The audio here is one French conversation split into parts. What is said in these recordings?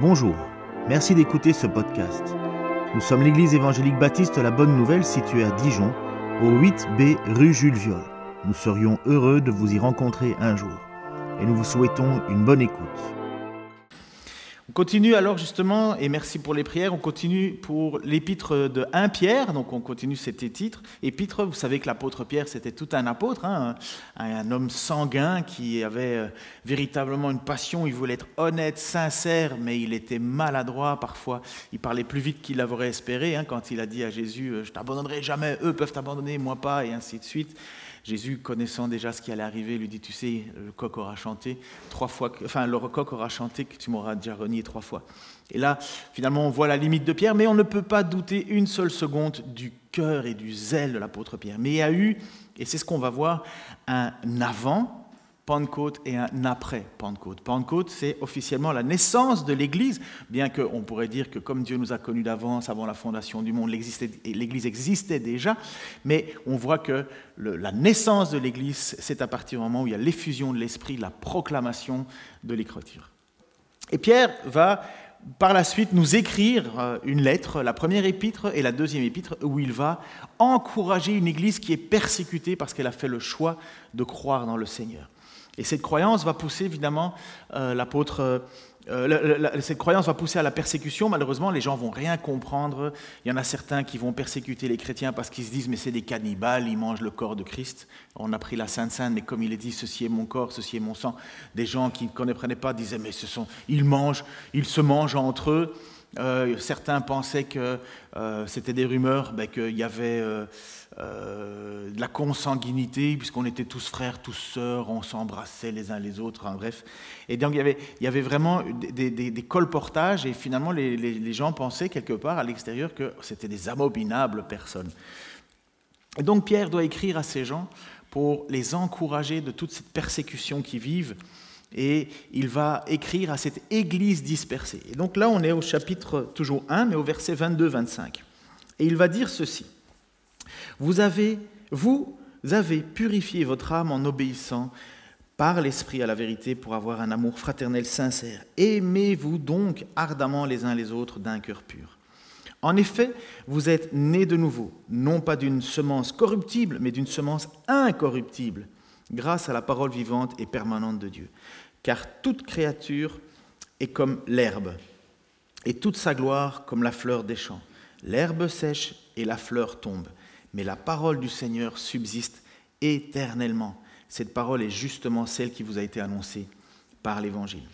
Bonjour, merci d'écouter ce podcast. Nous sommes l'église évangélique baptiste La Bonne Nouvelle située à Dijon, au 8B rue Jules Viol. Nous serions heureux de vous y rencontrer un jour et nous vous souhaitons une bonne écoute. On continue alors justement, et merci pour les prières, on continue pour l'épître de 1 Pierre, donc on continue cet épître. Épître, vous savez que l'apôtre Pierre c'était tout un apôtre, hein, un, homme sanguin qui avait euh, véritablement une passion, il voulait être honnête, sincère, mais il était maladroit parfois, il parlait plus vite qu'il l'aurait espéré hein, quand il a dit à Jésus, euh, je t'abandonnerai jamais, eux peuvent t'abandonner, moi pas, et ainsi de suite. Jésus, connaissant déjà ce qui allait arriver, lui dit, tu sais, le coq aura chanté trois fois, enfin le coq aura chanté que tu m'auras déjà renié trois fois. Et là, finalement, on voit la limite de Pierre, mais on ne peut pas douter une seule seconde du cœur et du zèle de l'apôtre Pierre. Mais il y a eu, et c'est ce qu'on va voir, un avant Pentecôte et un après Pentecôte. Pentecôte, c'est officiellement la naissance de l'Église, bien qu'on pourrait dire que comme Dieu nous a connus d'avance, avant la fondation du monde, l'Église existait déjà, mais on voit que la naissance de l'Église, c'est à partir du moment où il y a l'effusion de l'Esprit, la proclamation de l'Écriture. Et Pierre va par la suite nous écrire euh, une lettre, la première épître et la deuxième épître, où il va encourager une Église qui est persécutée parce qu'elle a fait le choix de croire dans le Seigneur. Et cette croyance va pousser évidemment euh, l'apôtre. Euh, cette croyance va pousser à la persécution. Malheureusement, les gens vont rien comprendre. Il y en a certains qui vont persécuter les chrétiens parce qu'ils se disent mais c'est des cannibales, ils mangent le corps de Christ. On a pris la Sainte Sainte, mais comme il est dit, ceci est mon corps, ceci est mon sang. Des gens qui ne comprenaient pas disaient mais ce sont, ils mangent, ils se mangent entre eux. Euh, certains pensaient que c'était des rumeurs, ben, qu'il y avait euh, de la consanguinité, puisqu'on était tous frères, tous sœurs, on s'embrassait les uns les autres, en bref. Et donc il y avait, il y avait vraiment des, colportages, et finalement les, gens pensaient quelque part à l'extérieur que c'était des abominables personnes. Et donc Pierre doit écrire à ces gens pour les encourager de toute cette persécution qu'ils vivent, et il va écrire à cette église dispersée. Et donc là, on est au chapitre toujours 1, mais au verset 22-25. Et il va dire ceci. Vous avez, vous avez purifié votre âme en obéissant par l'Esprit à la vérité pour avoir un amour fraternel sincère. Aimez-vous donc ardemment les uns les autres d'un cœur pur. En effet, vous êtes nés de nouveau, non pas d'une semence corruptible, mais d'une semence incorruptible, grâce à la parole vivante et permanente de Dieu. Car toute créature est comme l'herbe, et toute sa gloire comme la fleur des champs. L'herbe sèche et la fleur tombe, mais la parole du Seigneur subsiste éternellement. Cette parole est justement celle qui vous a été annoncée par l'Évangile.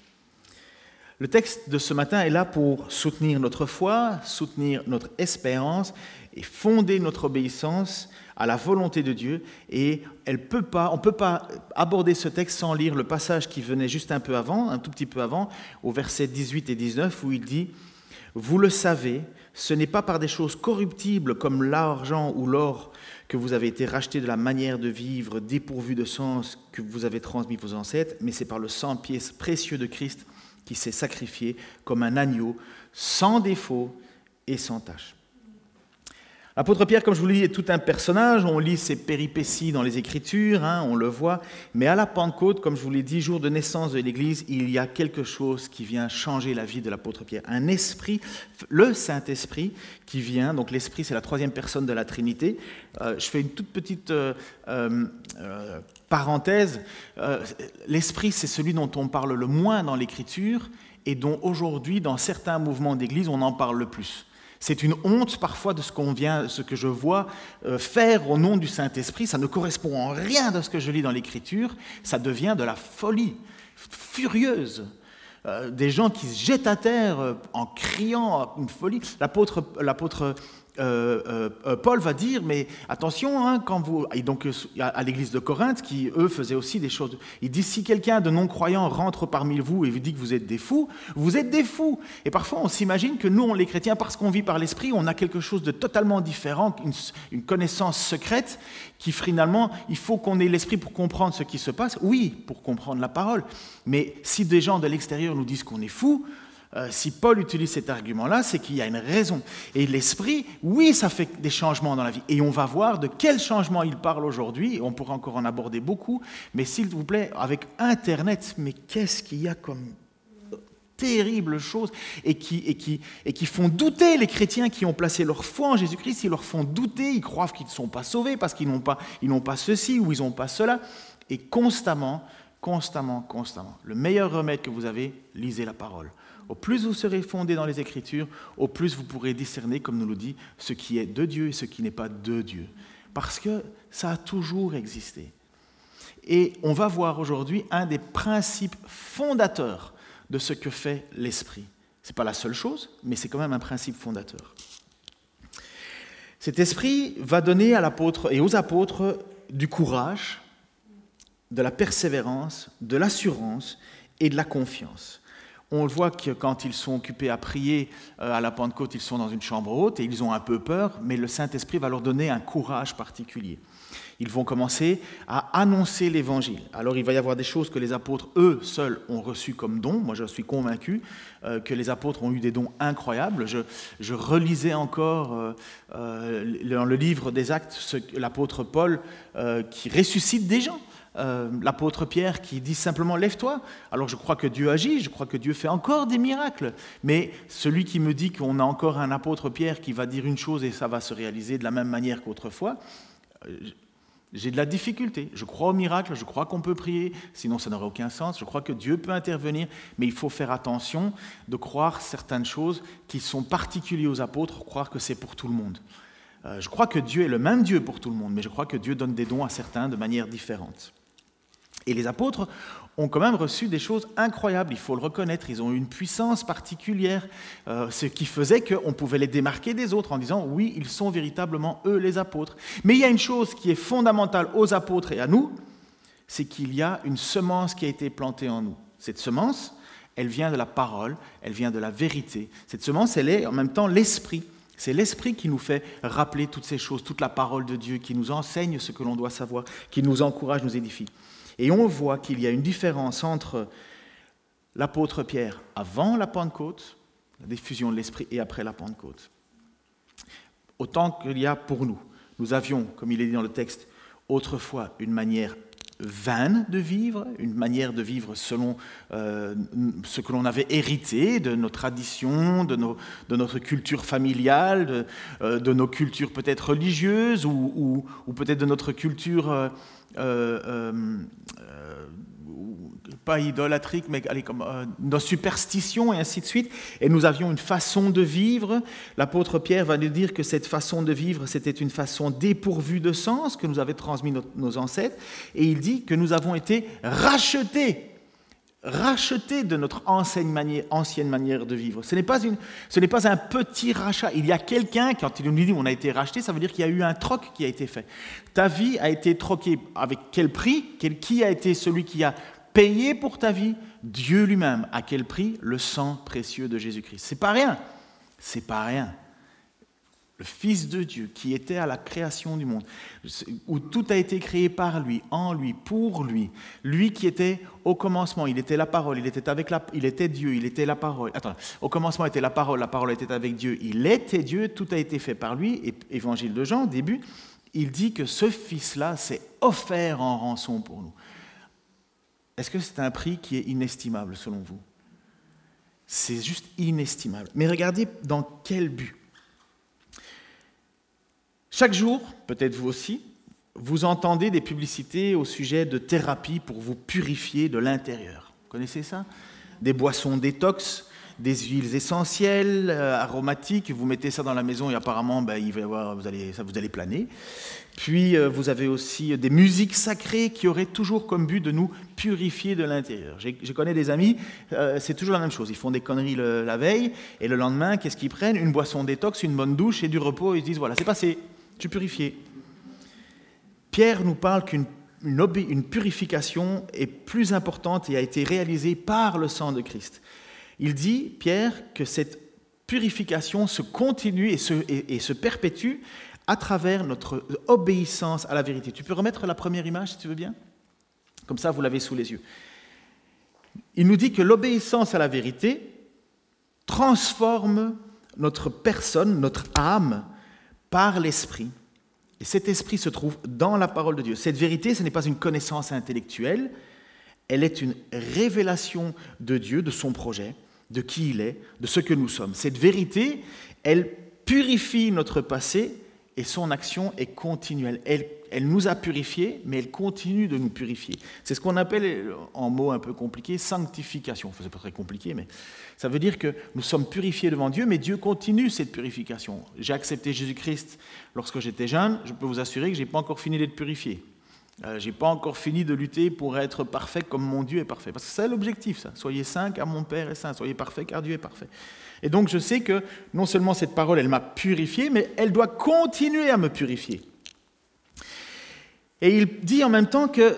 Le texte de ce matin est là pour soutenir notre foi, soutenir notre espérance et fonder notre obéissance à la volonté de Dieu. Et on ne peut pas aborder ce texte sans lire le passage qui venait juste un peu avant, un tout petit peu avant, au verset 18 et 19, où il dit Vous le savez, ce n'est pas par des choses corruptibles comme l'argent ou l'or que vous avez été rachetés de la manière de vivre dépourvue de sens que vous avez transmis vos ancêtres, mais c'est par le sang pièces précieux de Christ qui s'est sacrifié comme un agneau, sans défaut et sans tache. L'apôtre Pierre, comme je vous le dis, est tout un personnage. On lit ses péripéties dans les Écritures, hein, on le voit. Mais à la Pentecôte, comme je vous l'ai dit, jour de naissance de l'Église, il y a quelque chose qui vient changer la vie de l'apôtre Pierre. Un esprit, le Saint-Esprit, qui vient. Donc l'Esprit, c'est la troisième personne de la Trinité. Euh, je fais une toute petite euh, euh, parenthèse. L'Esprit, c'est celui dont on parle le moins dans l'Écriture et dont aujourd'hui, dans certains mouvements d'Église, on en parle le plus. C'est une honte parfois de ce qu'on vient, ce que je vois euh, faire au nom du Saint-Esprit. Ça ne correspond en rien de ce que je lis dans l'Écriture. Ça devient de la folie furieuse. Euh, des gens qui se jettent à terre euh, en criant une folie. L'apôtre euh, euh, euh, Paul va dire, mais attention, hein, quand vous, et donc à l'église de Corinthe, qui eux faisaient aussi des choses, il dit, si quelqu'un de non-croyant rentre parmi vous et vous dit que vous êtes des fous, vous êtes des fous. Et parfois on s'imagine que nous, les chrétiens, parce qu'on vit par l'esprit, on a quelque chose de totalement différent, une, une connaissance secrète, qui finalement, il faut qu'on ait l'esprit pour comprendre ce qui se passe. Oui, pour comprendre la parole. Mais si des gens de l'extérieur nous disent qu'on est fous, euh, si Paul utilise cet argument-là, c'est qu'il y a une raison. Et l'esprit, oui, ça fait des changements dans la vie. Et on va voir de quels changements il parle aujourd'hui. On pourra encore en aborder beaucoup. Mais s'il vous plaît, avec Internet, mais qu'est-ce qu'il y a comme terribles choses et qui, et, qui, et qui font douter les chrétiens qui ont placé leur foi en Jésus-Christ, ils leur font douter, ils croient qu'ils ne sont pas sauvés parce qu'ils n'ont pas, n'ont pas ceci ou ils n'ont pas cela. Et constamment, constamment, constamment, le meilleur remède que vous avez, lisez la parole. Au plus vous serez fondé dans les Écritures, au plus vous pourrez discerner, comme nous le dit, ce qui est de Dieu et ce qui n'est pas de Dieu. Parce que ça a toujours existé. Et on va voir aujourd'hui un des principes fondateurs de ce que fait l'Esprit. Ce n'est pas la seule chose, mais c'est quand même un principe fondateur. Cet esprit va donner à l'apôtre et aux apôtres du courage, de la persévérance, de l'assurance et de la confiance. On le voit que quand ils sont occupés à prier euh, à la Pentecôte, ils sont dans une chambre haute et ils ont un peu peur, mais le Saint-Esprit va leur donner un courage particulier. Ils vont commencer à annoncer l'évangile. Alors il va y avoir des choses que les apôtres, eux seuls, ont reçues comme dons. Moi, je suis convaincu euh, que les apôtres ont eu des dons incroyables. Je, relisais encore euh, dans le livre des Actes l'apôtre Paul qui ressuscite des gens. L'apôtre Pierre qui dit simplement lève-toi. Alors je crois que Dieu agit, je crois que Dieu fait encore des miracles. Mais celui qui me dit qu'on a encore un apôtre Pierre qui va dire une chose et ça va se réaliser de la même manière qu'autrefois, j'ai de la difficulté. Je crois au miracle, je crois qu'on peut prier, sinon ça n'aurait aucun sens. Je crois que Dieu peut intervenir, mais il faut faire attention de croire certaines choses qui sont particulières aux apôtres, croire que c'est pour tout le monde. Euh, je crois que Dieu est le même Dieu pour tout le monde, mais je crois que Dieu donne des dons à certains de manière différente. Et les apôtres ont quand même reçu des choses incroyables, il faut le reconnaître. Ils ont eu une puissance particulière, euh, ce qui faisait qu'on pouvait les démarquer des autres en disant oui, ils sont véritablement eux les apôtres. Mais il y a une chose qui est fondamentale aux apôtres et à nous, c'est qu'il y a une semence qui a été plantée en nous. Cette semence, elle vient de la parole, elle vient de la vérité. Cette semence, elle est en même temps l'esprit. C'est l'esprit qui nous fait rappeler toutes ces choses, toute la parole de Dieu, qui nous enseigne ce que l'on doit savoir, qui nous encourage, nous édifie. Et on voit qu'il y a une différence entre l'apôtre Pierre avant la Pentecôte, la diffusion de l'Esprit, et après la Pentecôte. Autant qu'il y a pour nous. Nous avions, comme il est dit dans le texte, autrefois une manière vaine de vivre, une manière de vivre selon euh, ce que l'on avait hérité de nos traditions, de, notre culture familiale, de, euh, nos cultures peut-être religieuses ou, peut-être de notre culture euh, euh, euh, pas idolâtrique, mais comme, nos superstitions et ainsi de suite. Et nous avions une façon de vivre. L'apôtre Pierre va nous dire que cette façon de vivre, c'était une façon dépourvue de sens que nous avaient transmis nos ancêtres. Et il dit que nous avons été rachetés racheté de notre ancienne manière, de vivre. Ce n'est, pas pas un petit rachat. Il y a quelqu'un, quand il nous dit on a été racheté, ça veut dire qu'il y a eu un troc qui a été fait. Ta vie a été troquée avec quel prix? Qui a été celui qui a payé pour ta vie? Dieu lui-même. À quel prix? Le sang précieux de Jésus-Christ. C'est pas rien. C'est pas rien le Fils de Dieu qui était à la création du monde, où tout a été créé par lui, en lui, pour lui, lui qui était au commencement, il était la parole, il était avec la, il était Dieu, il était la parole. Attends, au commencement était la parole, la parole était avec Dieu, il était Dieu, tout a été fait par lui. Et Évangile de Jean, début, il dit que ce Fils-là s'est offert en rançon pour nous. Est-ce que c'est un prix qui est inestimable selon vous? C'est juste inestimable. Mais regardez dans quel but chaque jour, peut-être vous aussi, vous entendez des publicités au sujet de thérapie pour vous purifier de l'intérieur. Vous connaissez ça? Des boissons détox, des huiles essentielles, euh, aromatiques, vous mettez ça dans la maison et apparemment ben, vous, allez, planer. Puis euh, vous avez aussi des musiques sacrées qui auraient toujours comme but de nous purifier de l'intérieur. Je connais des amis, euh, c'est toujours la même chose. Ils font des conneries la veille et le lendemain, qu'est-ce qu'ils prennent? Une boisson détox, une bonne douche et du repos. Ils se disent voilà, c'est passé, tu purifié. Pierre nous parle qu'une une, purification est plus importante et a été réalisée par le sang de Christ. Il dit, Pierre, que cette purification se continue et se perpétue à travers notre obéissance à la vérité. Tu peux remettre la première image, si tu veux bien? Comme ça, vous l'avez sous les yeux. Il nous dit que l'obéissance à la vérité transforme notre personne, notre âme, par l'Esprit. Et cet Esprit se trouve dans la parole de Dieu. Cette vérité, ce n'est pas une connaissance intellectuelle, elle est une révélation de Dieu, de son projet, de qui il est, de ce que nous sommes. Cette vérité, elle purifie notre passé et son action est continuelle. Elle, elle nous a purifiés, mais elle continue de nous purifier. C'est ce qu'on appelle, en mots un peu compliqués, sanctification. Enfin, c'est pas très compliqué, mais ça veut dire que nous sommes purifiés devant Dieu, mais Dieu continue cette purification. J'ai accepté Jésus-Christ lorsque j'étais jeune, je peux vous assurer que je n'ai pas encore fini d'être purifié. Euh, je n'ai pas encore fini de lutter pour être parfait comme mon Dieu est parfait. Parce que c'est l'objectif, ça. Soyez saints car mon Père est saint. Soyez parfait car Dieu est parfait. Et donc je sais que non seulement cette parole, elle m'a purifié, mais elle doit continuer à me purifier. Et il dit en même temps qu'il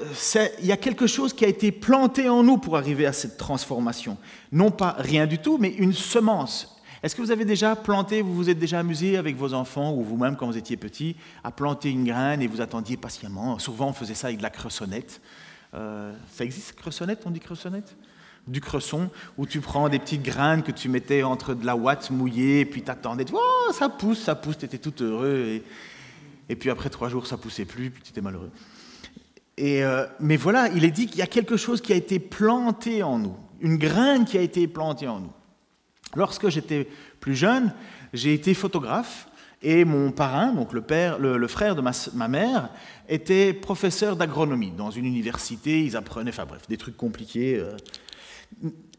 y a quelque chose qui a été planté en nous pour arriver à cette transformation. Non pas rien du tout, mais une semence. Est-ce que vous avez déjà planté, vous vous êtes déjà amusé avec vos enfants ou vous-même quand vous étiez petit à planter une graine et vous attendiez patiemment? Souvent on faisait ça avec de la cressonnette. Euh, ça existe, cressonnette On dit cressonnette? Du cresson, où tu prends des petites graines que tu mettais entre de la ouate mouillée, et puis tu attendais, oh, ça pousse, ça pousse, tu étais tout heureux. Et, puis après trois jours, ça poussait plus, puis tu étais malheureux. Et, euh, mais voilà, il est dit qu'il y a quelque chose qui a été planté en nous, une graine qui a été plantée en nous. Lorsque j'étais plus jeune, j'ai été photographe. Et mon parrain, donc le, frère de ma, ma, mère, était professeur d'agronomie dans une université. Ils apprenaient, enfin bref, des trucs compliqués. Euh,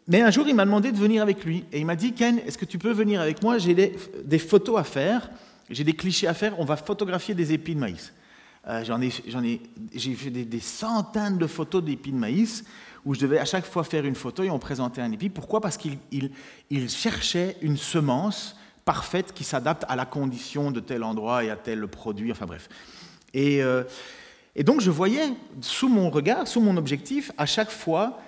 mais un jour, il m'a demandé de venir avec lui. Et il m'a dit, Ken, est-ce que tu peux venir avec moi? J'ai des, photos à faire, j'ai des clichés à faire, on va photographier des épis de maïs. Euh, j'en ai, ai, j'ai fait des, centaines de photos d'épis de maïs où je devais à chaque fois faire une photo et on présentait un épi. Pourquoi? Parce qu'il il, cherchait une semence parfaite qui s'adapte à la condition de tel endroit et à tel produit, enfin bref. Et, euh, et donc je voyais sous mon regard, sous mon objectif, à chaque fois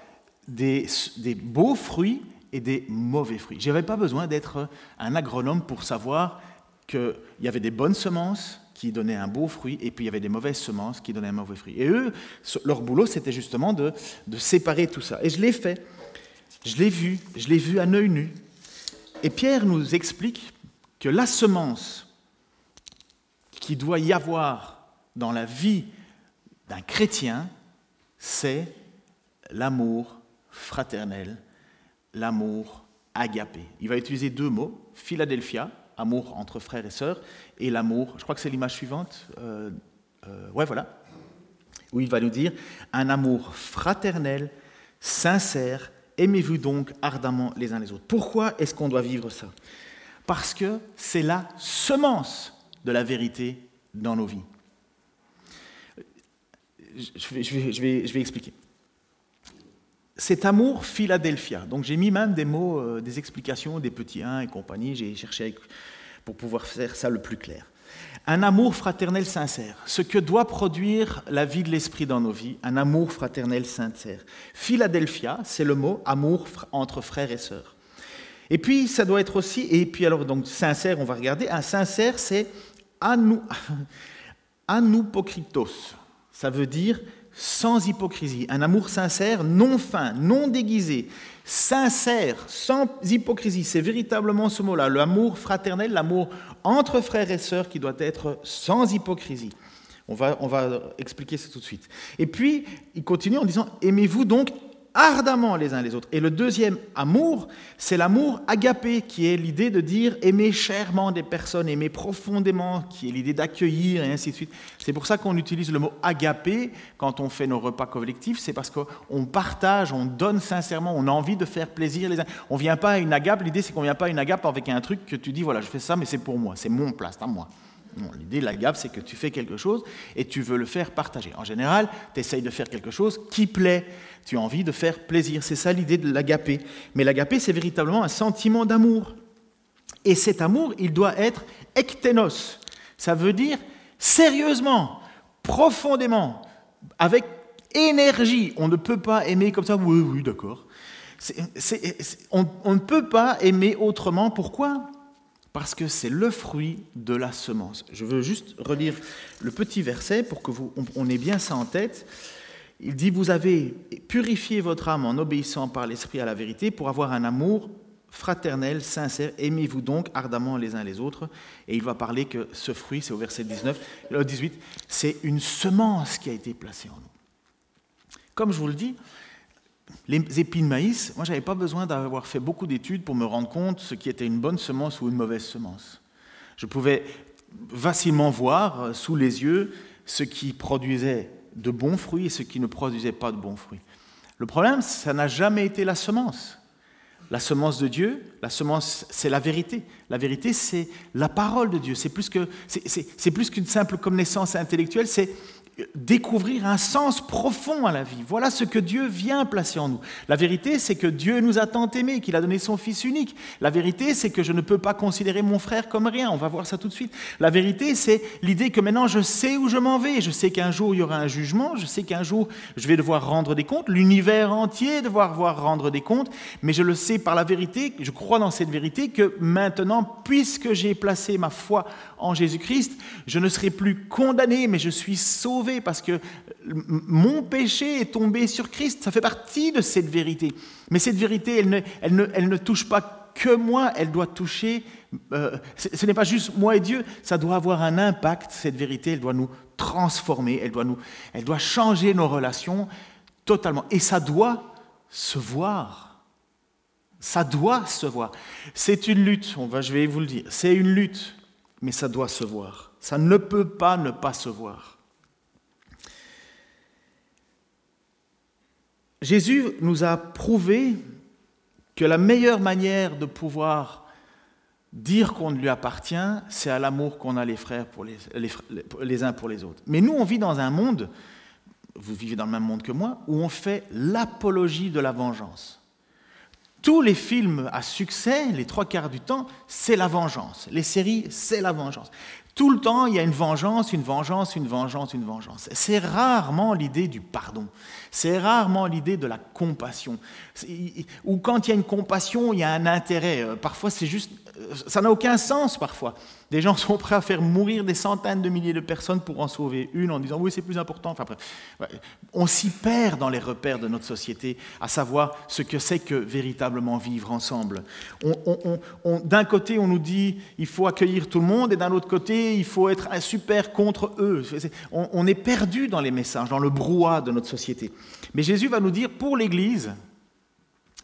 des, beaux fruits et des mauvais fruits. Je n'avais pas besoin d'être un agronome pour savoir qu'il y avait des bonnes semences qui donnaient un beau fruit, et puis il y avait des mauvaises semences qui donnaient un mauvais fruit. Et eux, leur boulot, c'était justement de, séparer tout ça. Et je l'ai fait. Je l'ai vu, je l'ai vu à œil nu. Et Pierre nous explique que la semence qui doit y avoir dans la vie d'un chrétien, c'est l'amour fraternel, l'amour agapé. Il va utiliser deux mots, Philadelphia, amour entre frères et sœurs, et l'amour, je crois que c'est l'image suivante, euh, euh, ouais voilà, où il va nous dire un amour fraternel, sincère, aimez-vous donc ardemment les uns les autres. Pourquoi est-ce qu'on doit vivre ça? Parce que c'est la semence de la vérité dans nos vies. Je vais, expliquer cet amour Philadelphia. Donc j'ai mis même des mots, euh, des explications, des petits 1 et compagnie, j'ai cherché pour pouvoir faire ça le plus clair. Un amour fraternel sincère, ce que doit produire la vie de l'esprit dans nos vies, un amour fraternel sincère. Philadelphia, c'est le mot amour entre frères et sœurs. Et puis ça doit être aussi, et puis alors donc sincère, on va regarder, un sincère c'est anou. Ça veut dire sans hypocrisie, un amour sincère, non fin, non déguisé, sincère, sans hypocrisie. C'est véritablement ce mot-là, l'amour fraternel, l'amour entre frères et sœurs qui doit être sans hypocrisie. On va, on va expliquer ça tout de suite. Et puis, il continue en disant, aimez-vous donc ardemment les uns les autres. Et le deuxième amour, c'est l'amour agapé, qui est l'idée de dire aimer chèrement des personnes, aimer profondément, qui est l'idée d'accueillir et ainsi de suite. C'est pour ça qu'on utilise le mot agapé quand on fait nos repas collectifs, c'est parce qu'on partage, on donne sincèrement, on a envie de faire plaisir les uns. On vient pas à une agape, l'idée c'est qu'on vient pas à une agape avec un truc que tu dis voilà, je fais ça, mais c'est pour moi, c'est mon place, à moi. L'idée de l'agape, c'est que tu fais quelque chose et tu veux le faire partager. En général, tu essayes de faire quelque chose qui plaît. Tu as envie de faire plaisir. C'est ça l'idée de l'agapé. Mais l'agapé, c'est véritablement un sentiment d'amour. Et cet amour, il doit être ektenos. Ça veut dire sérieusement, profondément, avec énergie. On ne peut pas aimer comme ça, oui, oui, d'accord. on ne peut pas aimer autrement. Pourquoi? Parce que c'est le fruit de la semence. Je veux juste relire le petit verset pour que vous on ait bien ça en tête. Il dit vous avez purifié votre âme en obéissant par l'esprit à la vérité pour avoir un amour fraternel, sincère. Aimez-vous donc ardemment les uns les autres. Et il va parler que ce fruit, c'est au verset 19, 18, c'est une semence qui a été placée en nous. Comme je vous le dis, les épis de maïs, moi, je n'avais pas besoin d'avoir fait beaucoup d'études pour me rendre compte ce qui était une bonne semence ou une mauvaise semence. Je pouvais facilement voir euh, sous les yeux ce qui produisait de bons fruits et ce qui ne produisait pas de bons fruits. Le problème, ça n'a jamais été la semence. La semence de Dieu, la semence, c'est la vérité. La vérité, c'est la parole de Dieu. C'est plus qu'une simple connaissance intellectuelle, c'est découvrir un sens profond à la vie. Voilà ce que Dieu vient placer en nous. La vérité, c'est que Dieu nous a tant aimés, qu'il a donné son Fils unique. La vérité, c'est que je ne peux pas considérer mon frère comme rien. On va voir ça tout de suite. La vérité, c'est l'idée que maintenant je sais où je m'en vais. Je sais qu'un jour il y aura un jugement. Je sais qu'un jour je vais devoir rendre des comptes. L'univers entier devoir voir rendre des comptes. Mais je le sais par la vérité. Je crois dans cette vérité que maintenant, puisque j'ai placé ma foi en Jésus-Christ, je ne serai plus condamné, mais je suis sauvé parce que mon péché est tombé sur Christ. Ça fait partie de cette vérité. Mais cette vérité, elle ne, elle ne, elle ne touche pas que moi, elle doit toucher, euh, ce n'est pas juste moi et Dieu, ça doit avoir un impact, cette vérité, elle doit nous transformer, elle doit, nous, elle doit changer nos relations totalement. Et ça doit se voir. Ça doit se voir. C'est une lutte, on va, je vais vous le dire, c'est une lutte mais ça doit se voir. Ça ne peut pas ne pas se voir. Jésus nous a prouvé que la meilleure manière de pouvoir dire qu'on lui appartient, c'est à l'amour qu'on a les frères pour les, les, uns pour les autres. Mais nous, on vit dans un monde, vous vivez dans le même monde que moi, où on fait l'apologie de la vengeance. Tous les films à succès, les trois quarts du temps, c'est la vengeance. Les séries, c'est la vengeance. Tout le temps, il y a une vengeance, une vengeance, une vengeance, une vengeance. C'est rarement l'idée du pardon. C'est rarement l'idée de la compassion. Ou quand il y a une compassion, il y a un intérêt. Euh, parfois, c'est juste ça n'a aucun sens parfois. Des gens sont prêts à faire mourir des centaines de milliers de personnes pour en sauver une en disant oui c'est plus important. Enfin, on s'y perd dans les repères de notre société à savoir ce que c'est que véritablement vivre ensemble. d'un côté on nous dit il faut accueillir tout le monde et d'un autre côté il faut être super contre eux. on est perdu dans les messages, dans le brouhaha de notre société. Mais Jésus va nous dire pour l'Église,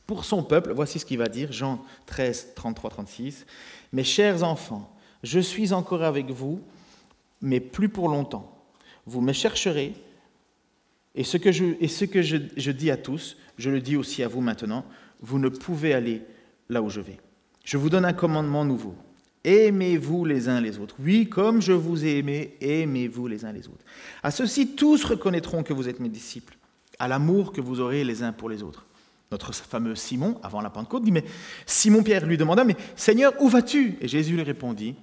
pour son peuple, voici ce qu'il va dire, Jean 13, 33, 36. Mes chers enfants, je suis encore avec vous, mais plus pour longtemps. Vous me chercherez, et ce que, je, dis à tous, je le dis aussi à vous maintenant, vous ne pouvez aller là où je vais. Je vous donne un commandement nouveau. Aimez-vous les uns les autres. Oui, comme je vous ai aimé, aimez-vous les uns les autres. À ceci, tous reconnaîtront que vous êtes mes disciples, à l'amour que vous aurez les uns pour les autres. Notre fameux Simon, avant la Pentecôte, dit, mais Simon-Pierre lui demanda, mais Seigneur, où vas-tu? Et Jésus lui répondit,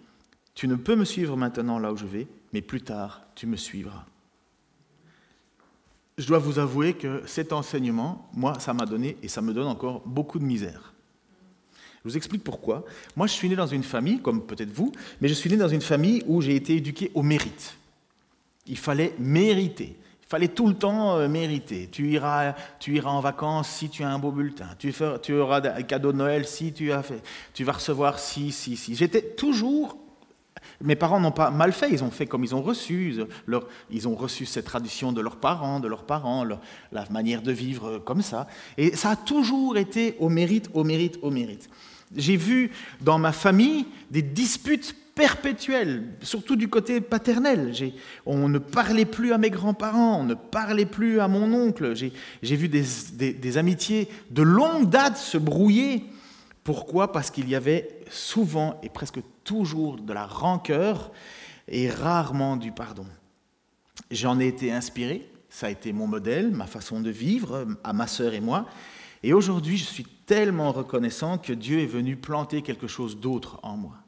tu ne peux me suivre maintenant là où je vais, mais plus tard, tu me suivras. Je dois vous avouer que cet enseignement, moi, ça m'a donné, et ça me donne encore beaucoup de misère. Je vous explique pourquoi. Moi, je suis né dans une famille, comme peut-être vous, mais je suis né dans une famille où j'ai été éduqué au mérite. Il fallait mériter. Fallait tout le temps euh, mériter. Tu iras, tu iras en vacances si tu as un beau bulletin. Tu, auras un cadeau de Noël si tu as fait. Tu vas recevoir si, si, si. J'étais toujours. Mes parents n'ont pas mal fait. Ils ont fait comme ils ont reçu. Ils ont reçu cette tradition de leurs parents, de leurs parents, la manière de vivre comme ça. Et ça a toujours été au mérite, au mérite, au mérite. J'ai vu dans ma famille des disputes perpétuelle, surtout du côté paternel. On ne parlait plus à mes grands-parents, on ne parlait plus à mon oncle. J'ai vu des, amitiés de longue date se brouiller. Pourquoi? Parce qu'il y avait souvent et presque toujours de la rancœur et rarement du pardon. J'en ai été inspiré, ça a été mon modèle, ma façon de vivre, à ma sœur et moi. Et aujourd'hui, je suis tellement reconnaissant que Dieu est venu planter quelque chose d'autre en moi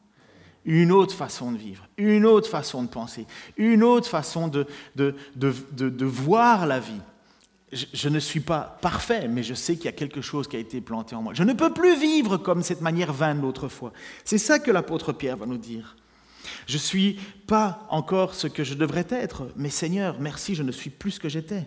une autre façon de vivre, une autre façon de penser, une autre façon de, de, de, voir la vie. Je, ne suis pas parfait, mais je sais qu'il y a quelque chose qui a été planté en moi. Je ne peux plus vivre comme cette manière vaine l'autrefois. C'est ça que l'apôtre Pierre va nous dire. Je ne suis pas encore ce que je devrais être, mais Seigneur, merci, je ne suis plus ce que j'étais.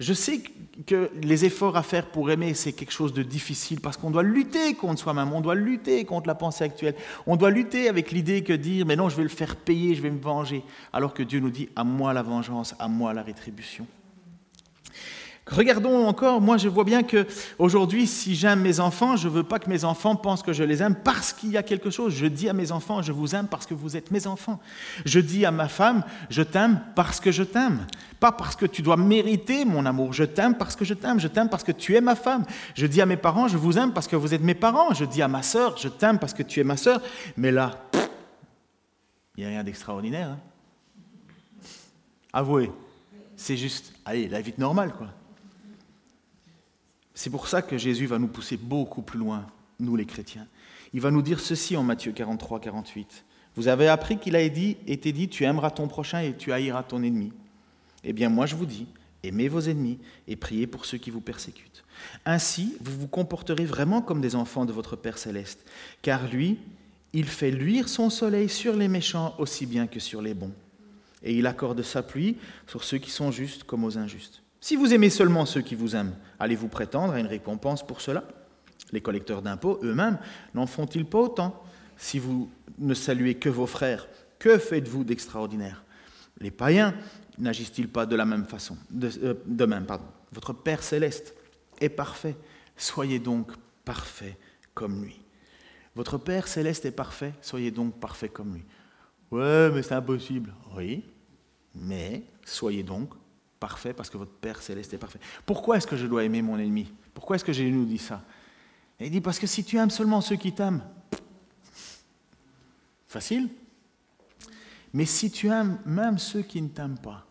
Je sais que les efforts à faire pour aimer, c'est quelque chose de difficile parce qu'on doit lutter contre soi-même, on doit lutter contre la pensée actuelle, on doit lutter avec l'idée que dire, mais non, je vais le faire payer, je vais me venger, alors que Dieu nous dit, à moi la vengeance, à moi la rétribution. Regardons encore, moi je vois bien que aujourd'hui, si j'aime mes enfants, je ne veux pas que mes enfants pensent que je les aime parce qu'il y a quelque chose. Je dis à mes enfants, je vous aime parce que vous êtes mes enfants. Je dis à ma femme, je t'aime parce que je t'aime. Pas parce que tu dois mériter mon amour. Je t'aime parce que je t'aime. Je t'aime parce que tu es ma femme. Je dis à mes parents, je vous aime parce que vous êtes mes parents. Je dis à ma sœur, je t'aime parce que tu es ma sœur. Mais là, il n'y a rien d'extraordinaire. Hein. Avouez, c'est juste, allez, la vie normale, quoi. C'est pour ça que Jésus va nous pousser beaucoup plus loin, nous les chrétiens. Il va nous dire ceci en Matthieu 43, 48. Vous avez appris qu'il a été dit, tu aimeras ton prochain et tu haïras ton ennemi. Eh bien moi je vous dis, aimez vos ennemis et priez pour ceux qui vous persécutent. Ainsi, vous vous comporterez vraiment comme des enfants de votre Père céleste, car lui, il fait luire son soleil sur les méchants aussi bien que sur les bons, et il accorde sa pluie sur ceux qui sont justes comme aux injustes. Si vous aimez seulement ceux qui vous aiment, allez-vous prétendre à une récompense pour cela? Les collecteurs d'impôts eux-mêmes n'en font-ils pas autant? Si vous ne saluez que vos frères, que faites-vous d'extraordinaire? Les païens n'agissent-ils pas de la même façon de, euh, même, pardon. Votre Père céleste est parfait. Soyez donc parfait comme lui. Votre Père céleste est parfait. Soyez donc parfait comme lui. Ouais, mais c'est impossible. Oui, mais soyez donc parfait parce que votre Père céleste est parfait. Pourquoi est-ce que je dois aimer mon ennemi? Pourquoi est-ce que Jésus nous dit ça? Il dit parce que si tu aimes seulement ceux qui t'aiment, facile. Mais si tu aimes même ceux qui ne t'aiment pas,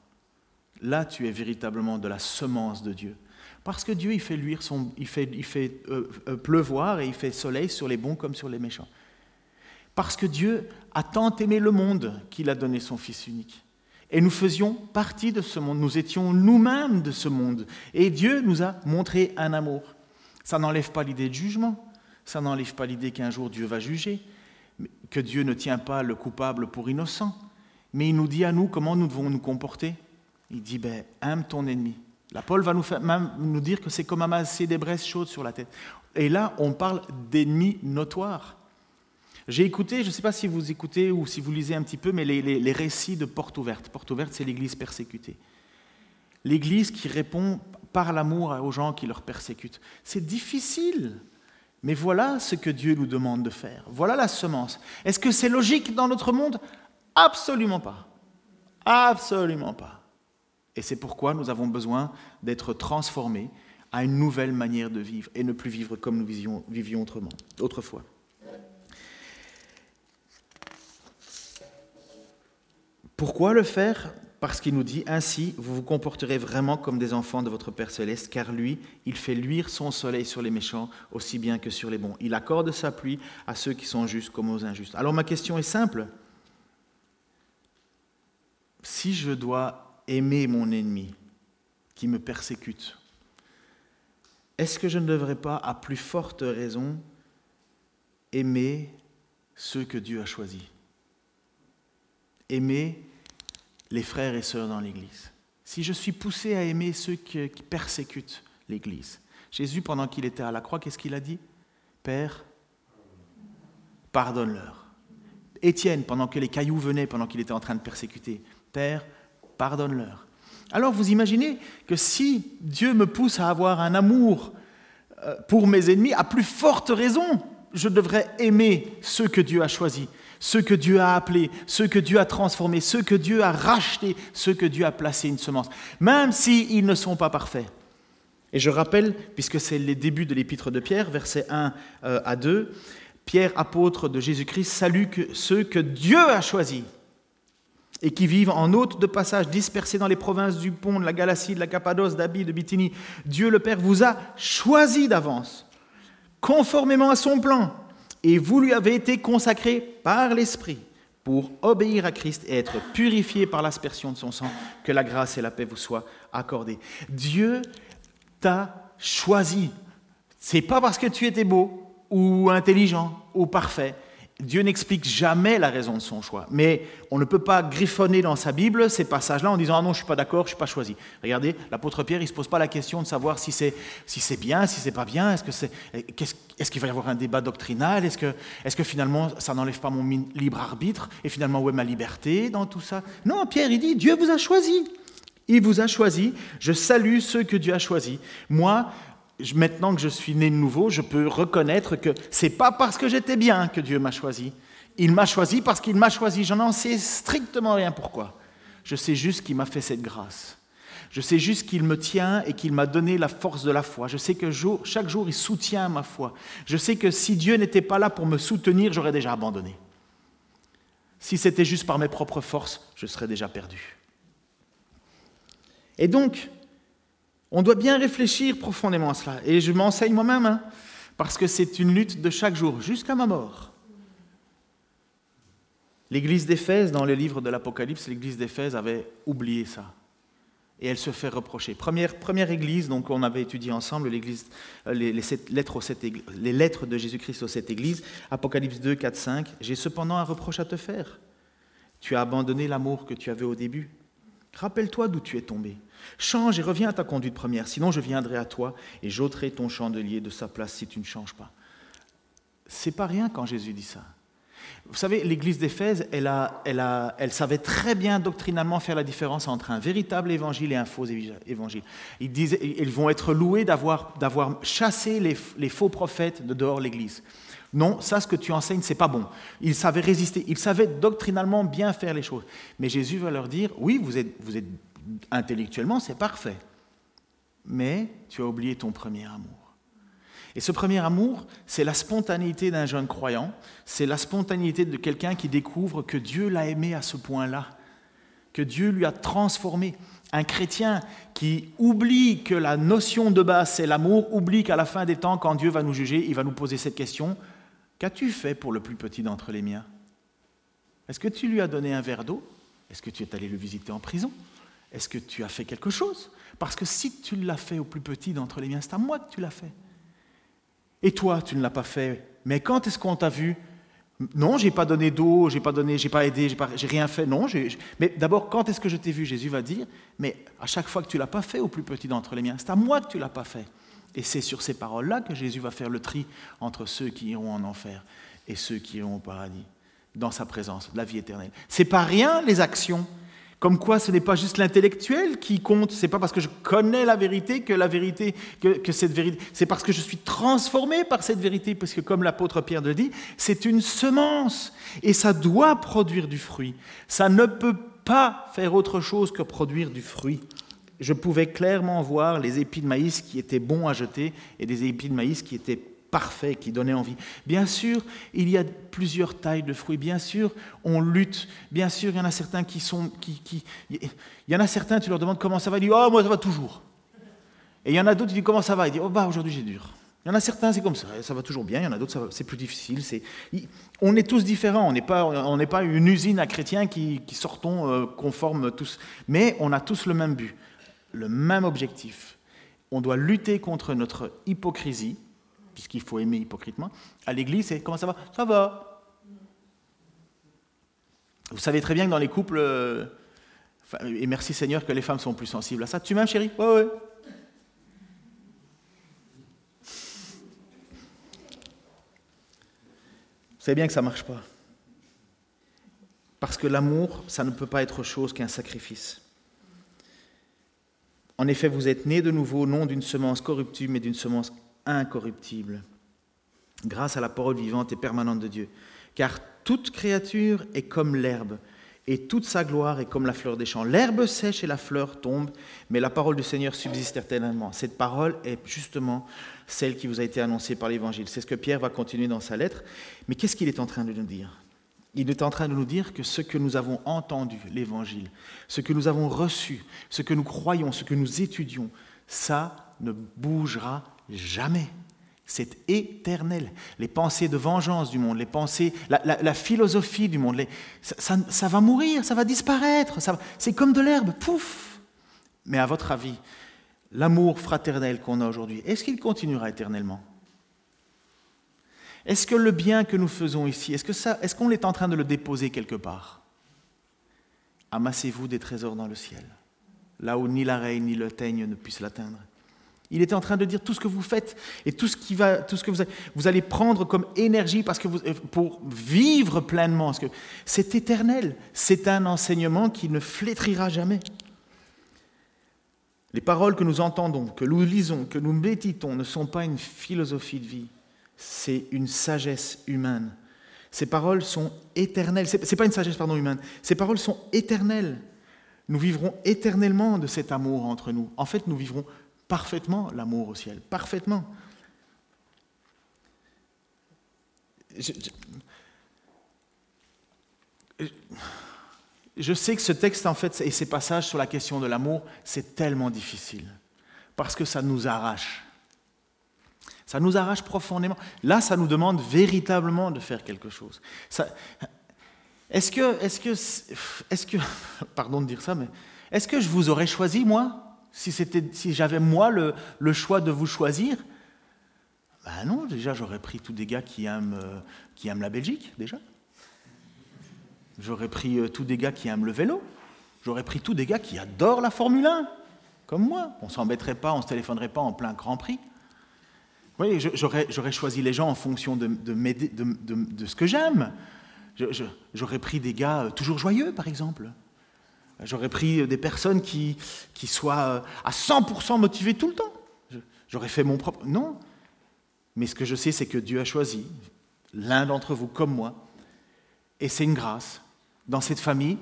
là tu es véritablement de la semence de Dieu. Parce que Dieu, il fait luire son, il fait, il fait euh, euh, pleuvoir et il fait soleil sur les bons comme sur les méchants. Parce que Dieu a tant aimé le monde qu'il a donné son Fils unique. Et nous faisions partie de ce monde, nous étions nous-mêmes de ce monde. Et Dieu nous a montré un amour. Ça n'enlève pas l'idée de jugement, ça n'enlève pas l'idée qu'un jour Dieu va juger, que Dieu ne tient pas le coupable pour innocent. Mais il nous dit à nous comment nous devons nous comporter. Il dit, ben, aime ton ennemi. La Paul va nous, même nous dire que c'est comme amasser des braises chaudes sur la tête. Et là, on parle d'ennemis notoires. J'ai écouté, je ne sais pas si vous écoutez ou si vous lisez un petit peu, mais les, récits de Porte Ouverte. Porte Ouverte, c'est l'Église persécutée. L'Église qui répond par l'amour aux gens qui leur persécutent. C'est difficile, mais voilà ce que Dieu nous demande de faire. Voilà la semence. Est-ce que c'est logique dans notre monde? Absolument pas. Absolument pas. Et c'est pourquoi nous avons besoin d'être transformés à une nouvelle manière de vivre et ne plus vivre comme nous vivions, autrement, autrefois. Pourquoi le faire? Parce qu'il nous dit ainsi, vous vous comporterez vraiment comme des enfants de votre Père céleste, car lui, il fait luire son soleil sur les méchants aussi bien que sur les bons. Il accorde sa pluie à ceux qui sont justes comme aux injustes. Alors ma question est simple. Si je dois aimer mon ennemi qui me persécute, est-ce que je ne devrais pas, à plus forte raison, aimer ceux que Dieu a choisis? Aimer les frères et sœurs dans l'Église, si je suis poussé à aimer ceux qui, persécutent l'Église, Jésus, pendant qu'il était à la croix, qu'est-ce qu'il a dit? Père, pardonne-leur. Étienne, pendant que les cailloux venaient, pendant qu'il était en train de persécuter, Père, pardonne-leur. Alors vous imaginez que si Dieu me pousse à avoir un amour euh, pour mes ennemis, à plus forte raison, je devrais aimer ceux que Dieu a choisis ceux que Dieu a appelés, ceux que Dieu a transformés, ceux que Dieu a rachetés, ceux que Dieu a placés une semence, même s'ils ne sont pas parfaits. Et je rappelle, puisque c'est les débuts de l'épître de Pierre, versets 1 euh, à 2, Pierre, apôtre de Jésus-Christ, salue ceux que Dieu a choisis et qui vivent en hôtes de passage, dispersés dans les provinces du Pont, de la Galatie, de la Cappadoce, d'Abi, de Bithynie. Dieu le Père vous a choisi d'avance, conformément à son plan et vous lui avez été consacré par l'Esprit pour obéir à Christ et être purifié par l'aspersion de son sang, que la grâce et la paix vous soient accordées. Dieu t'a choisi. C'est pas parce que tu étais beau ou intelligent ou parfait, Dieu n'explique jamais la raison de son choix. Mais on ne peut pas griffonner dans sa Bible ces passages-là en disant Ah non, je ne suis pas d'accord, je ne suis pas choisi. Regardez, l'apôtre Pierre, il ne se pose pas la question de savoir si c'est si bien, si c'est pas bien. Est-ce qu'il est, qu'il va y avoir un débat doctrinal Est-ce que, est que finalement, ça n'enlève pas mon libre arbitre Et finalement, où est ma liberté dans tout ça? Non, Pierre, il dit Dieu vous a choisi. Il vous a choisi. Je salue ceux que Dieu a choisis. Moi, maintenant que je suis né de nouveau, je peux reconnaître que c'est pas parce que j'étais bien que Dieu m'a choisi. Il m'a choisi parce qu'il m'a choisi. Je n'en sais strictement rien pourquoi? Je sais juste qu'il m'a fait cette grâce. Je sais juste qu'il me tient et qu'il m'a donné la force de la foi. Je sais que chaque jour, il soutient ma foi. Je sais que si Dieu n'était pas là pour me soutenir, j'aurais déjà abandonné. Si c'était juste par mes propres forces, je serais déjà perdu. Et donc, on doit bien réfléchir profondément à cela. Et je m'enseigne moi-même, hein, parce que c'est une lutte de chaque jour, jusqu'à ma mort. L'église d'Éphèse, dans le livre de l'Apocalypse, l'église d'Éphèse avait oublié ça et elle se fait reprocher. Première, première église, donc on avait étudié ensemble euh, les, lettres les lettres de Jésus-Christ aux sept églises, Apocalypse 2, 4, 5. J'ai cependant un reproche à te faire. Tu as abandonné l'amour que tu avais au début. Rappelle-toi d'où tu es tombé. Change et reviens à ta conduite première, sinon je viendrai à toi et j'ôterai ton chandelier de sa place si tu ne changes pas. C'est pas rien quand Jésus dit ça. Vous savez, l'église d'Éphèse, elle, savait très bien doctrinalement faire la différence entre un véritable évangile et un faux évangile. Ils, disaient, ils vont être loués d'avoir, chassé les, faux prophètes de dehors l'église. Non, ça, ce que tu enseignes, c'est pas bon. Ils savaient résister, ils savaient doctrinalement bien faire les choses. Mais Jésus va leur dire oui, vous êtes intellectuellement, c'est parfait. Mais tu as oublié ton premier amour. Et ce premier amour, c'est la spontanéité d'un jeune croyant, c'est la spontanéité de quelqu'un qui découvre que Dieu l'a aimé à ce point-là, que Dieu lui a transformé. Un chrétien qui oublie que la notion de base, c'est l'amour, oublie qu'à la fin des temps, quand Dieu va nous juger, il va nous poser cette question, qu'as-tu fait pour le plus petit d'entre les miens? Est-ce que tu lui as donné un verre d'eau? Est-ce que tu es allé le visiter en prison? Est-ce que tu as fait quelque chose? Parce que si tu l'as fait au plus petit d'entre les miens, c'est à moi que tu l'as fait. Et toi, tu ne l'as pas fait. Mais quand est-ce qu'on t'a vu? Non, j'ai pas donné d'eau, j'ai pas donné, j'ai pas aidé, j'ai, pas, rien fait. Non, mais d'abord, quand est-ce que je t'ai vu? Jésus va dire, mais à chaque fois que tu l'as pas fait au plus petit d'entre les miens, c'est à moi que tu l'as pas fait. Et c'est sur ces paroles-là que Jésus va faire le tri entre ceux qui iront en enfer et ceux qui iront au paradis, dans sa présence, la vie éternelle. C'est pas rien les actions. Comme quoi, ce n'est pas juste l'intellectuel qui compte. C'est pas parce que je connais la vérité que la vérité, que, cette vérité. C'est parce que je suis transformé par cette vérité, parce que comme l'apôtre Pierre le dit, c'est une semence et ça doit produire du fruit. Ça ne peut pas faire autre chose que produire du fruit. Je pouvais clairement voir les épis de maïs qui étaient bons à jeter et des épis de maïs qui étaient parfait qui donnait envie. Bien sûr, il y a plusieurs tailles de fruits. Bien sûr, on lutte. Bien sûr, il y en a certains qui sont. Qui. Il y en a certains, tu leur demandes comment ça va, ils disent Oh, moi ça va toujours. Et il y en a d'autres, tu dis comment ça va Ils disent Oh, bah aujourd'hui j'ai dur. Il y en a certains, c'est comme ça, ça va toujours bien. Il y en a d'autres, c'est plus difficile. C'est... On est tous différents. On n'est pas, pas une usine à chrétiens qui, qui sortons euh, conformes tous. Mais on a tous le même but, le même objectif. On doit lutter contre notre hypocrisie puisqu'il faut aimer hypocritement, à l'église, c'est comment ça va? Ça va. Vous savez très bien que dans les couples, euh, et merci Seigneur que les femmes sont plus sensibles à ça. Tu m'aimes, chérie? Ouais, ouais. Vous savez bien que ça ne marche pas. Parce que l'amour, ça ne peut pas être chose qu'un sacrifice. En effet, vous êtes nés de nouveau, non d'une semence corruptible, mais d'une semence incorruptible, grâce à la parole vivante et permanente de Dieu. Car toute créature est comme l'herbe, et toute sa gloire est comme la fleur des champs. L'herbe sèche et la fleur tombe, mais la parole du Seigneur subsiste éternellement. Cette parole est justement celle qui vous a été annoncée par l'Évangile. C'est ce que Pierre va continuer dans sa lettre. Mais qu'est-ce qu'il est en train de nous dire? Il est en train de nous dire que ce que nous avons entendu, l'Évangile, ce que nous avons reçu, ce que nous croyons, ce que nous étudions, ça ne bougera jamais. C'est éternel. Les pensées de vengeance du monde, les pensées, la, philosophie du monde, ça, va mourir, ça va disparaître. c'est comme de l'herbe, pouf. Mais à votre avis, l'amour fraternel qu'on a aujourd'hui, est-ce qu'il continuera éternellement? Est-ce que le bien que nous faisons ici, est-ce, que ça, est-ce qu'on est en train de le déposer quelque part? Amassez-vous des trésors dans le ciel, là où ni la reine ni le teigne ne puissent l'atteindre. Il était en train de dire tout ce que vous faites et tout ce, qui va, tout ce que vous, vous allez prendre comme énergie parce que vous, pour vivre pleinement. C'est éternel. C'est un enseignement qui ne flétrira jamais. Les paroles que nous entendons, que nous lisons, que nous méditons ne sont pas une philosophie de vie, c'est une sagesse humaine. Ces paroles sont éternelles. Ce n'est pas une sagesse pardon, humaine. Ces paroles sont éternelles. Nous vivrons éternellement de cet amour entre nous. En fait, nous vivrons parfaitement l'amour au ciel. Parfaitement. Je, sais que ce texte, en fait, et ces passages sur la question de l'amour, c'est tellement difficile. Parce que ça nous arrache. Ça nous arrache profondément. Là, ça nous demande véritablement de faire quelque chose. Est-ce que, est-ce que, est-ce que, pardon de dire ça, mais est-ce que je vous aurais choisi, moi, si, si j'avais, moi, le, choix de vous choisir Ben non, déjà, j'aurais pris tous des gars qui aiment, euh, qui aiment la Belgique, déjà. J'aurais pris euh, tous des gars qui aiment le vélo. J'aurais pris tous des gars qui adorent la Formule 1, comme moi. On ne s'embêterait pas, on ne se téléphonerait pas en plein Grand Prix. Oui, j'aurais choisi les gens en fonction de, de, ce que j'aime. J'aurais pris des gars euh, toujours joyeux, par exemple. J'aurais pris des personnes qui, qui soient euh, à 100% motivées tout le temps. J'aurais fait mon propre... Non. Mais ce que je sais, c'est que Dieu a choisi l'un d'entre vous comme moi. Et c'est une grâce. Dans cette famille,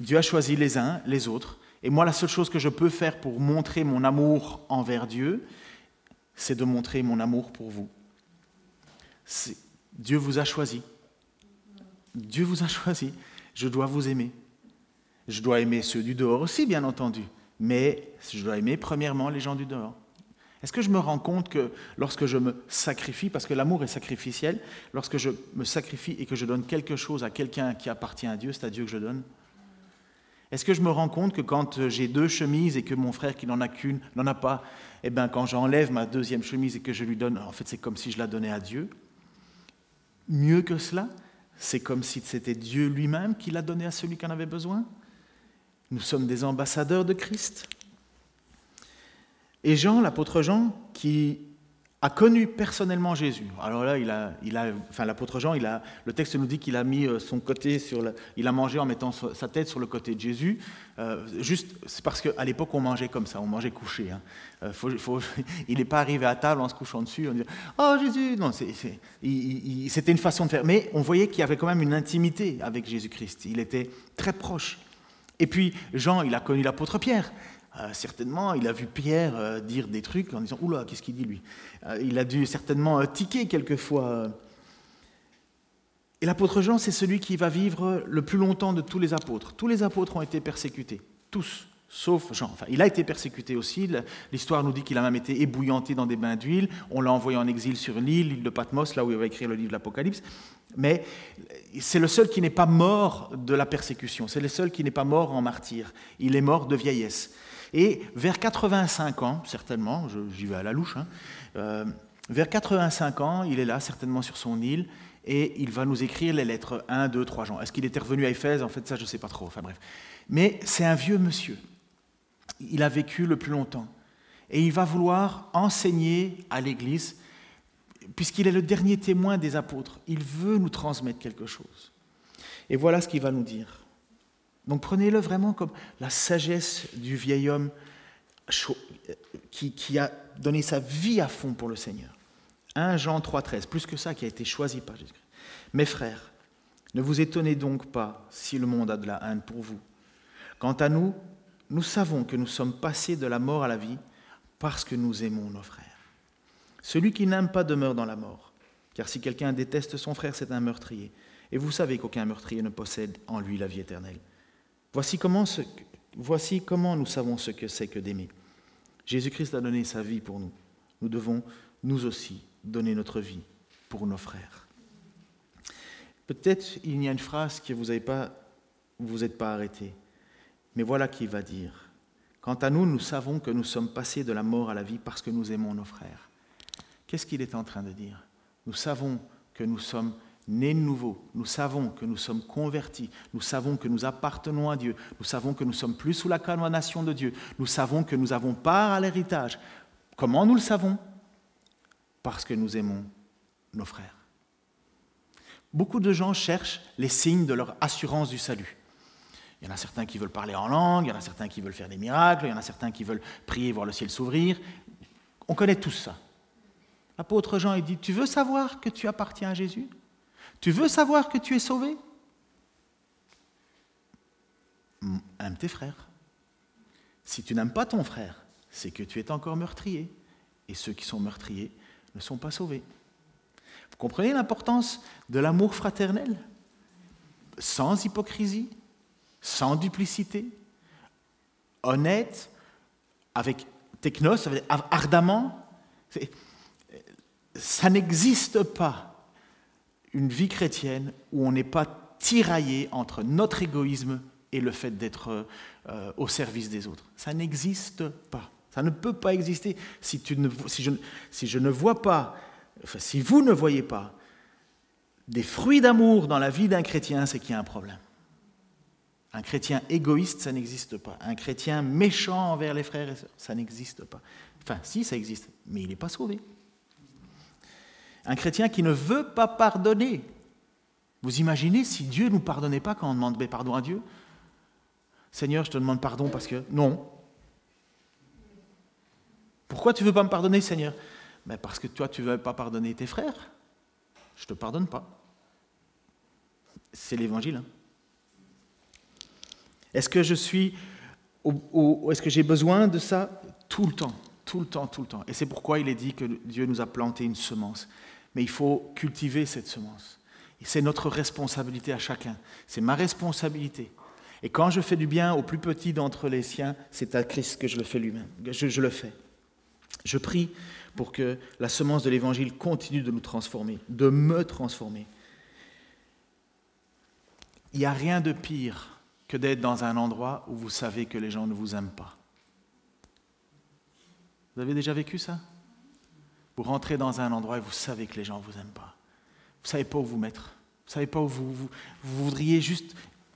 Dieu a choisi les uns, les autres. Et moi, la seule chose que je peux faire pour montrer mon amour envers Dieu, c'est de montrer mon amour pour vous. Dieu vous a choisi. Dieu vous a choisi. Je dois vous aimer. Je dois aimer ceux du dehors aussi, bien entendu. Mais je dois aimer premièrement les gens du dehors. Est-ce que je me rends compte que lorsque je me sacrifie, parce que l'amour est sacrificiel, lorsque je me sacrifie et que je donne quelque chose à quelqu'un qui appartient à Dieu, c'est à Dieu que je donne? Est-ce que je me rends compte que quand j'ai deux chemises et que mon frère qui n'en a qu'une n'en a pas, eh bien, quand j'enlève ma deuxième chemise et que je lui donne, en fait, c'est comme si je la donnais à Dieu? Mieux que cela, c'est comme si c'était Dieu lui-même qui l'a donné à celui qui en avait besoin? Nous sommes des ambassadeurs de Christ. Et Jean, l'apôtre Jean, qui a connu personnellement Jésus. Alors là, il a, il a, enfin, l'apôtre Jean, il a, le texte nous dit qu'il a mis euh, son côté sur, le, il a mangé en mettant sa tête sur le côté de Jésus. Euh, juste, c'est parce qu'à l'époque on mangeait comme ça, on mangeait couché. Hein. Euh, il n'est pas arrivé à table en se couchant dessus, on disait Oh Jésus Non, c'était une façon de faire. Mais on voyait qu'il y avait quand même une intimité avec Jésus-Christ. Il était très proche. Et puis Jean, il a connu l'apôtre Pierre. Euh, certainement, il a vu Pierre euh, dire des trucs en disant Oula, qu'est-ce qu'il dit lui? Euh, Il a dû certainement tiquer quelquefois. Et l'apôtre Jean, c'est celui qui va vivre le plus longtemps de tous les apôtres. Tous les apôtres ont été persécutés, tous, sauf Jean. Enfin, il a été persécuté aussi. L'histoire nous dit qu'il a même été ébouillanté dans des bains d'huile. On l'a envoyé en exil sur une île, l'île de Patmos, là où il va écrire le livre de l'Apocalypse. Mais c'est le seul qui n'est pas mort de la persécution. C'est le seul qui n'est pas mort en martyr. Il est mort de vieillesse. Et vers 85 ans, certainement, j'y vais à la louche, hein, euh, vers 85 ans, il est là, certainement sur son île, et il va nous écrire les lettres 1, 2, 3 Jean. Est-ce qu'il était revenu à Éphèse? En fait, ça, je ne sais pas trop. Enfin bref. Mais c'est un vieux monsieur. Il a vécu le plus longtemps. Et il va vouloir enseigner à l'Église, puisqu'il est le dernier témoin des apôtres. Il veut nous transmettre quelque chose. Et voilà ce qu'il va nous dire. Donc prenez-le vraiment comme la sagesse du vieil homme qui, a donné sa vie à fond pour le Seigneur. 1 Jean 3,13, plus que ça, qui a été choisi par Jésus. Mes frères, ne vous étonnez donc pas si le monde a de la haine pour vous. Quant à nous, nous savons que nous sommes passés de la mort à la vie parce que nous aimons nos frères. Celui qui n'aime pas demeure dans la mort, car si quelqu'un déteste son frère, c'est un meurtrier. Et vous savez qu'aucun meurtrier ne possède en lui la vie éternelle. Voici comment, nous savons ce que c'est que d'aimer. Jésus-Christ a donné sa vie pour nous. Nous devons, nous aussi, donner notre vie pour nos frères. Peut-être il y a une phrase que vous n'avez pas, vous n'êtes pas arrêté, mais voilà qui va dire. Quant à nous, nous savons que nous sommes passés de la mort à la vie parce que nous aimons nos frères. Qu'est-ce qu'il est en train de dire? Nous savons que nous sommes nés de nouveau, nous savons que nous sommes convertis, nous savons que nous appartenons à Dieu, nous savons que nous sommes plus sous la condamnation de Dieu, nous savons que nous avons part à l'héritage. Comment nous le savons? Parce que nous aimons nos frères. Beaucoup de gens cherchent les signes de leur assurance du salut. Il y en a certains qui veulent parler en langue, il y en a certains qui veulent faire des miracles, il y en a certains qui veulent prier, voir le ciel s'ouvrir. On connaît tout ça. L'apôtre Jean, il dit, tu veux savoir que tu appartiens à Jésus? Tu veux savoir que tu es sauvé? Aime tes frères. Si tu n'aimes pas ton frère, c'est que tu es encore meurtrier. Et ceux qui sont meurtriers ne sont pas sauvés. Vous comprenez l'importance de l'amour fraternel? Sans hypocrisie, sans duplicité, honnête, avec technos, ardemment. Ça n'existe pas une vie chrétienne où on n'est pas tiraillé entre notre égoïsme et le fait d'être euh, au service des autres. Ça n'existe pas. Ça ne peut pas exister si, tu ne, si, je, si je ne vois pas, si vous ne voyez pas des fruits d'amour dans la vie d'un chrétien, c'est qu'il y a un problème. Un chrétien égoïste, ça n'existe pas. Un chrétien méchant envers les frères et sœurs, ça n'existe pas. Enfin, si, ça existe, mais il n'est pas sauvé. Un chrétien qui ne veut pas pardonner. Vous imaginez si Dieu ne nous pardonnait pas quand on demandait pardon à Dieu? Seigneur, je te demande pardon parce que non. Pourquoi tu ne veux pas me pardonner, Seigneur? Parce que toi, tu ne veux pas pardonner tes frères. Je ne te pardonne pas. C'est l'évangile. Hein. Est-ce que je suis. Est-ce que j'ai besoin de ça Tout le temps, tout le temps, tout le temps. Et c'est pourquoi il est dit que Dieu nous a planté une semence. Mais il faut cultiver cette semence. C'est notre responsabilité à chacun. C'est ma responsabilité. Et quand je fais du bien au plus petit d'entre les siens, c'est à Christ que je le fais lui-même. Je, le fais. Je prie pour que la semence de l'Évangile continue de nous transformer, de me transformer. Il n'y a rien de pire que d'être dans un endroit où vous savez que les gens ne vous aiment pas. Vous avez déjà vécu ça? Vous rentrez dans un endroit et vous savez que les gens ne vous aiment pas. Vous ne savez pas où vous mettre. Vous ne savez pas où vous, vous, vous voudriez juste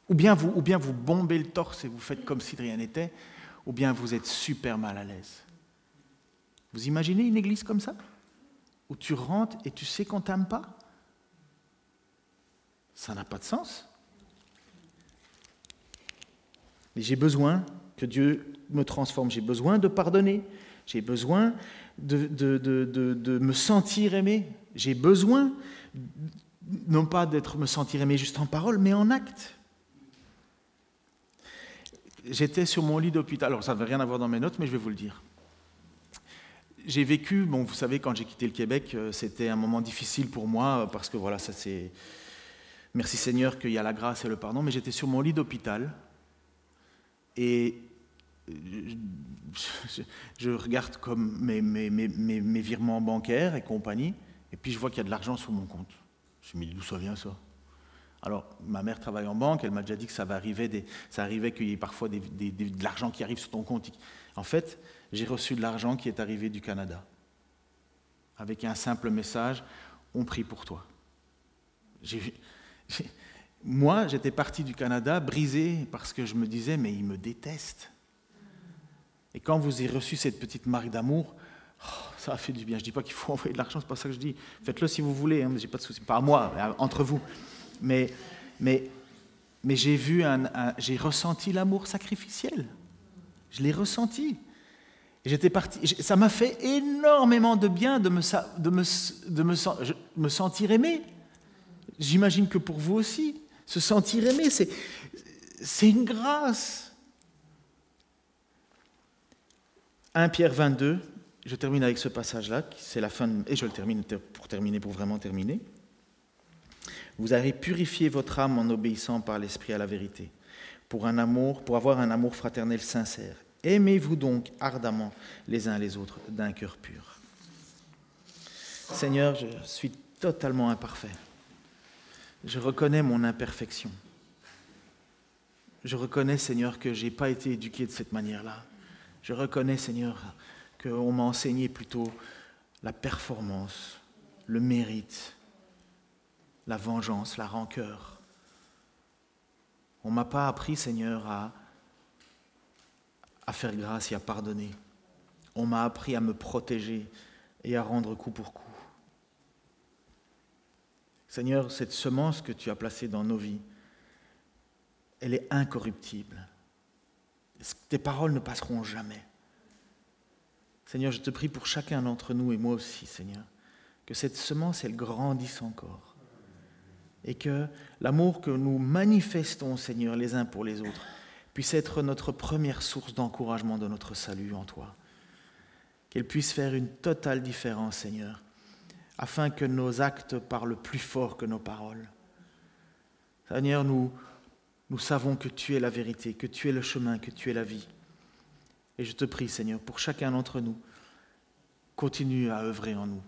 ou bien, vous, ou bien vous bombez le torse et vous faites comme si de rien n'était, ou bien vous êtes super mal à l'aise. Vous imaginez une église comme ça? Où tu rentres et tu sais qu'on t'aime pas? Ça n'a pas de sens. J'ai besoin que Dieu me transforme, j'ai besoin de pardonner, j'ai besoin de, me sentir aimé, j'ai besoin non pas d'être me sentir aimé juste en parole, mais en acte j'étais sur mon lit d'hôpital. Alors, ça n'avait rien à voir dans mes notes, mais je vais vous le dire. J'ai vécu, bon, vous savez, quand j'ai quitté le Québec, euh, c'était un moment difficile pour moi, euh, parce que voilà, ça c'est. Merci Seigneur qu'il y a la grâce et le pardon, mais j'étais sur mon lit d'hôpital et je, regarde comme mes, virements bancaires et compagnie, et puis je vois qu'il y a de l'argent sur mon compte. Je me dis, d'où ça vient ça? Alors, ma mère travaille en banque, elle m'a déjà dit que ça, va arriver des, ça arrivait qu'il y ait parfois de l'argent qui arrive sur ton compte. En fait, j'ai reçu de l'argent qui est arrivé du Canada, avec un simple message, on prie pour toi. Moi, j'étais parti du Canada brisé parce que je me disais, mais il me déteste. Et quand vous avez reçu cette petite marque d'amour, oh, ça a fait du bien. Je ne dis pas qu'il faut envoyer de l'argent, c'est pas ça que je dis. Faites-le si vous voulez, hein, j'ai pas de souci. Pas à moi, entre vous mais, mais, mais j'ai vu, j'ai ressenti l'amour sacrificiel. Je l'ai ressenti. J'étais parti. Ça m'a fait énormément de bien de me sentir aimé. J'imagine que pour vous aussi, se sentir aimé, c'est, une grâce. 1 Pierre 22, je termine avec ce passage-là, c'est la fin, et je le termine pour terminer, pour vraiment terminer. Vous avez purifié votre âme en obéissant par l'esprit à la vérité, pour un amour, pour avoir un amour fraternel sincère. Aimez-vous donc ardemment les uns les autres d'un cœur pur. Seigneur, je suis totalement imparfait. Je reconnais mon imperfection. Je reconnais, Seigneur, que je n'ai pas été éduqué de cette manière-là. Je reconnais, Seigneur, qu'on m'a enseigné plutôt la performance, le mérite, la vengeance, la rancœur. On ne m'a pas appris, Seigneur, à, à faire grâce et à pardonner. On m'a appris à me protéger et à rendre coup pour coup. Seigneur, cette semence que tu as placée dans nos vies, elle est incorruptible. Tes paroles ne passeront jamais. Seigneur, je te prie pour chacun d'entre nous et moi aussi, Seigneur, que cette semence, elle grandisse encore. Et que l'amour que nous manifestons, Seigneur, les uns pour les autres, puisse être notre première source d'encouragement de notre salut en toi. Qu'elle puisse faire une totale différence, Seigneur, afin que nos actes parlent plus fort que nos paroles. Seigneur, nous, nous savons que tu es la vérité, que tu es le chemin, que tu es la vie. Et je te prie, Seigneur, pour chacun d'entre nous, continue à œuvrer en nous,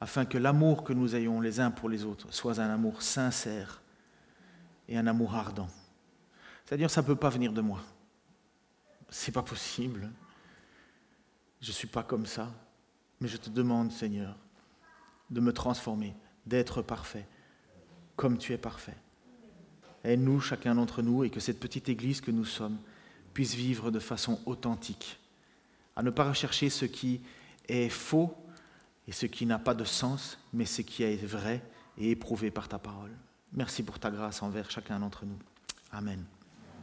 afin que l'amour que nous ayons les uns pour les autres soit un amour sincère et un amour ardent. C'est-à-dire, ça ne peut pas venir de moi. C'est pas possible. Je ne suis pas comme ça. Mais je te demande, Seigneur, de me transformer, d'être parfait, comme tu es parfait. Aide-nous, chacun d'entre nous, et que cette petite Église que nous sommes puisse vivre de façon authentique, à ne pas rechercher ce qui est faux et ce qui n'a pas de sens, mais ce qui est vrai et éprouvé par ta parole. Merci pour ta grâce envers chacun d'entre nous. Amen.